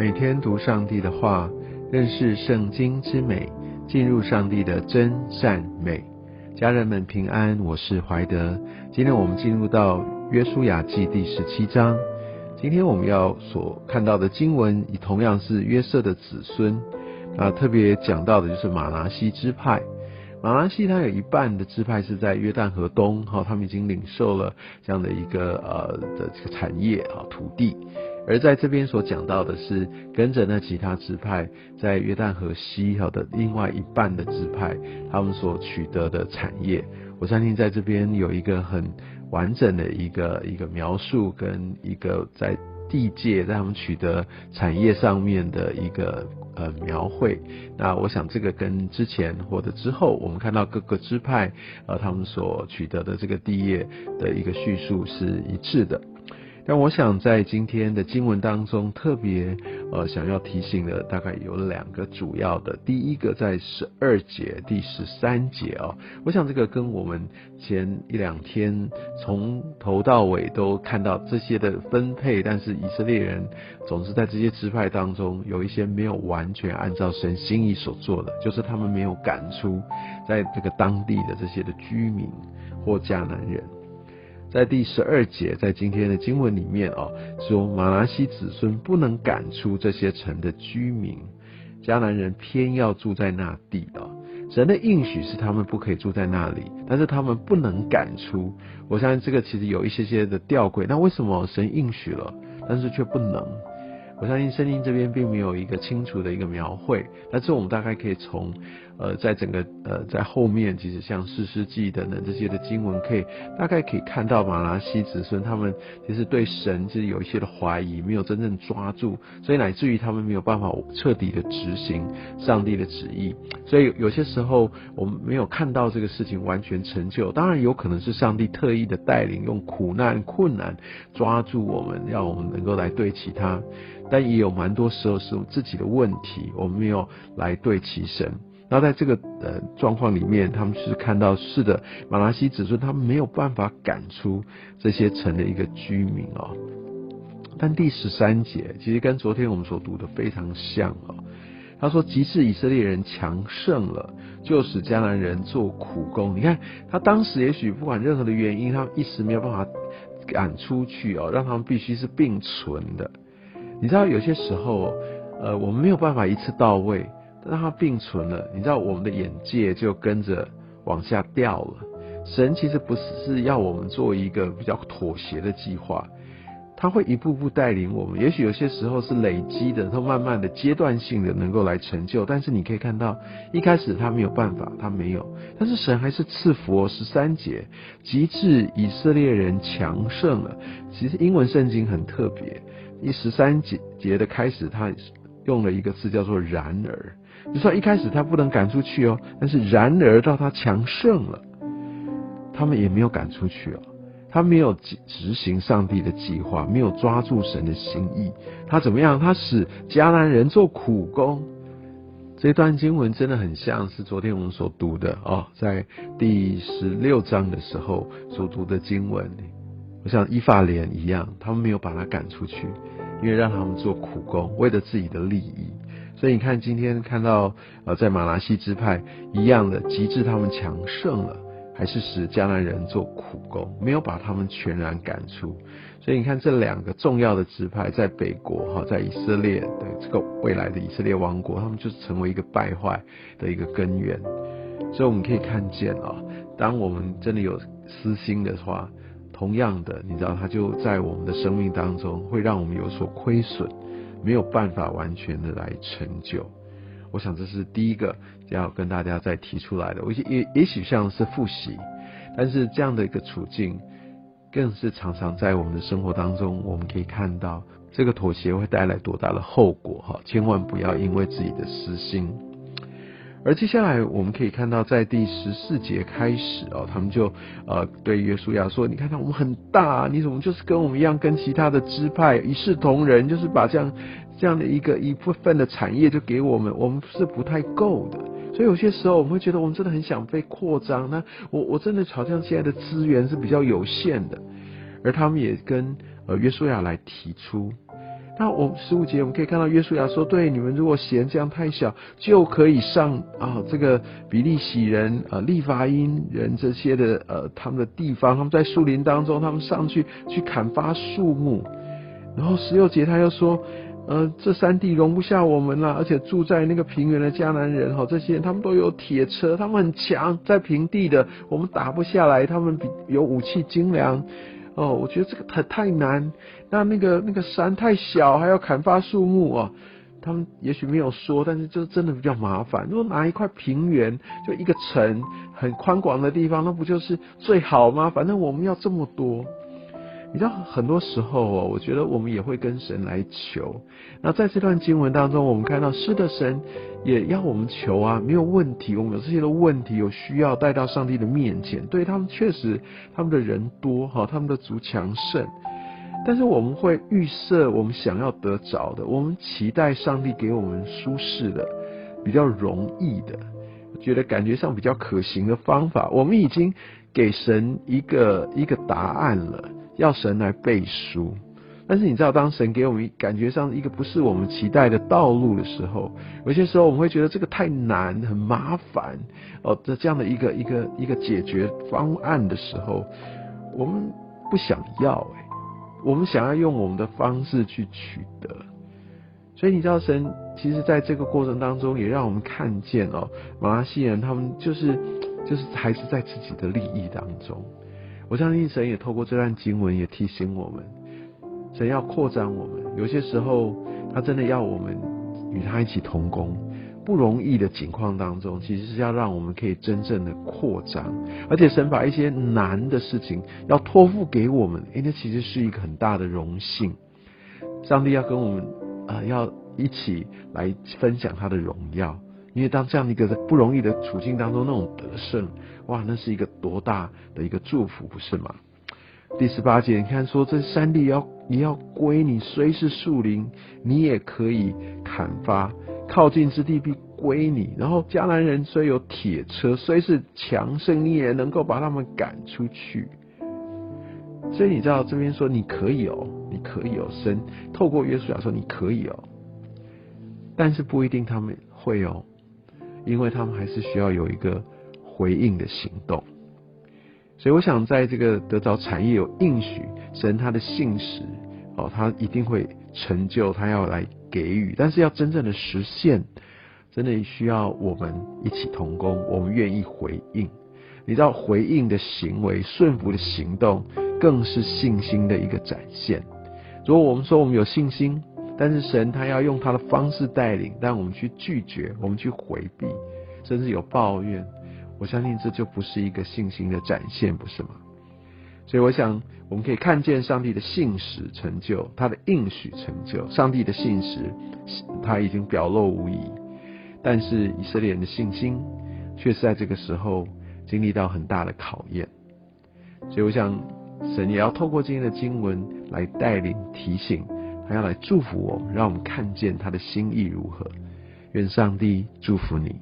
每天读上帝的话，认识圣经之美，进入上帝的真善美。家人们平安，我是怀德。今天我们进入到约书亚记第十七章。今天我们要所看到的经文，也同样是约瑟的子孙。啊，特别讲到的就是马拿西支派。马拿西他有一半的支派是在约旦河东，哈，他们已经领受了这样的一个呃的这个产业啊土地。而在这边所讲到的是，跟着那其他支派在约旦河西哈的另外一半的支派，他们所取得的产业，我相信在这边有一个很完整的一个一个描述，跟一个在地界在他们取得产业上面的一个呃描绘。那我想这个跟之前或者之后我们看到各个支派呃他们所取得的这个地业的一个叙述是一致的。但我想在今天的经文当中，特别呃想要提醒的，大概有两个主要的。第一个在十二节第十三节哦，我想这个跟我们前一两天从头到尾都看到这些的分配，但是以色列人总是在这些支派当中有一些没有完全按照神心意所做的，就是他们没有赶出在这个当地的这些的居民或迦南人。在第十二节，在今天的经文里面哦，说马拉西子孙不能赶出这些城的居民，迦南人偏要住在那地啊。神的应许是他们不可以住在那里，但是他们不能赶出。我相信这个其实有一些些的吊诡。那为什么神应许了，但是却不能？我相信圣经这边并没有一个清楚的一个描绘，但是我们大概可以从。呃，在整个呃，在后面，其实像四世纪等等这些的经文，可以大概可以看到马拉西子孙他们其实对神其实有一些的怀疑，没有真正抓住，所以乃至于他们没有办法彻底的执行上帝的旨意。所以有些时候我们没有看到这个事情完全成就，当然有可能是上帝特意的带领，用苦难困难抓住我们，让我们能够来对齐他。但也有蛮多时候是自己的问题，我们没有来对齐神。那在这个呃状况里面，他们是看到是的，马拉西子孙他们没有办法赶出这些城的一个居民哦。但第十三节其实跟昨天我们所读的非常像哦。他说：“即使以色列人强盛了，就使迦南人做苦工。你看他当时也许不管任何的原因，他们一时没有办法赶出去哦，让他们必须是并存的。你知道有些时候，呃，我们没有办法一次到位。”让它并存了，你知道我们的眼界就跟着往下掉了。神其实不是是要我们做一个比较妥协的计划，他会一步步带领我们。也许有些时候是累积的，他慢慢的、阶段性的能够来成就。但是你可以看到，一开始他没有办法，他没有，但是神还是赐福。十三节，极致以色列人强盛了。其实英文圣经很特别，一十三节节的开始，他用了一个字叫做“然而”。就算一开始他不能赶出去哦，但是然而到他强盛了，他们也没有赶出去哦，他没有执行上帝的计划，没有抓住神的心意，他怎么样？他使迦南人做苦工。这段经文真的很像是昨天我们所读的哦，在第十六章的时候所读的经文，我像伊法莲一样，他们没有把他赶出去，因为让他们做苦工，为了自己的利益。所以你看，今天看到呃，在马拉西支派一样的极致，他们强盛了，还是使迦南人做苦工，没有把他们全然赶出。所以你看，这两个重要的支派在北国哈，在以色列的这个未来的以色列王国，他们就成为一个败坏的一个根源。所以我们可以看见啊，当我们真的有私心的话，同样的，你知道，他就在我们的生命当中会让我们有所亏损。没有办法完全的来成就，我想这是第一个要跟大家再提出来的。我也也许像是复习，但是这样的一个处境，更是常常在我们的生活当中，我们可以看到这个妥协会带来多大的后果哈！千万不要因为自己的私心。而接下来我们可以看到，在第十四节开始哦，他们就呃对约书亚说：“你看看我们很大，你怎么就是跟我们一样，跟其他的支派一视同仁，就是把这样这样的一个一部分的产业就给我们，我们是不太够的。所以有些时候我们会觉得，我们真的很想被扩张。那我我真的好像现在的资源是比较有限的，而他们也跟呃约书亚来提出。”那我十五节我们可以看到约书亚说：“对，你们如果嫌这样太小，就可以上啊这个比利洗人、呃利法因人这些的呃他们的地方，他们在树林当中，他们上去去砍伐树木。然后十六节他又说：呃，这山地容不下我们了，而且住在那个平原的迦南人哈，这些人他们都有铁车，他们很强，在平地的我们打不下来，他们比有武器精良。”哦，我觉得这个太太难。那那个那个山太小，还要砍伐树木啊。他们也许没有说，但是就真的比较麻烦。如果拿一块平原，就一个城很宽广的地方，那不就是最好吗？反正我们要这么多。你知道，很多时候哦，我觉得我们也会跟神来求。那在这段经文当中，我们看到是的，神也要我们求啊，没有问题。我们有这些的问题，有需要带到上帝的面前。对他们确实，他们的人多哈，他们的族强盛。但是我们会预设我们想要得着的，我们期待上帝给我们舒适的、比较容易的，觉得感觉上比较可行的方法。我们已经给神一个一个答案了。要神来背书，但是你知道，当神给我们感觉上一个不是我们期待的道路的时候，有些时候我们会觉得这个太难、很麻烦哦。这这样的一个一个一个解决方案的时候，我们不想要哎，我们想要用我们的方式去取得。所以你知道，神其实在这个过程当中也让我们看见哦，马来西人他们就是就是还是在自己的利益当中。我相信神也透过这段经文也提醒我们，神要扩展我们。有些时候，他真的要我们与他一起同工，不容易的境况当中，其实是要让我们可以真正的扩张。而且神把一些难的事情要托付给我们，哎，那其实是一个很大的荣幸。上帝要跟我们啊，要一起来分享他的荣耀。因为当这样的一个不容易的处境当中，那种得胜，哇，那是一个多大的一个祝福，不是吗？第十八节，你看说这山地要也要归你，虽是树林，你也可以砍伐；靠近之地必归你。然后迦南人虽有铁车，虽是强盛，你也能够把他们赶出去。所以你知道这边说你可以哦，你可以哦，神透过约书亚说你可以哦，但是不一定他们会哦。因为他们还是需要有一个回应的行动，所以我想在这个得着产业有应许，神他的信实哦，他一定会成就，他要来给予，但是要真正的实现，真的需要我们一起同工，我们愿意回应。你知道回应的行为、顺服的行动，更是信心的一个展现。如果我们说我们有信心，但是神他要用他的方式带领，但我们去拒绝，我们去回避，甚至有抱怨，我相信这就不是一个信心的展现，不是吗？所以我想我们可以看见上帝的信实成就，他的应许成就，上帝的信实他已经表露无遗，但是以色列人的信心却是在这个时候经历到很大的考验。所以我想神也要透过今天的经文来带领提醒。他要来祝福我，让我们看见他的心意如何。愿上帝祝福你。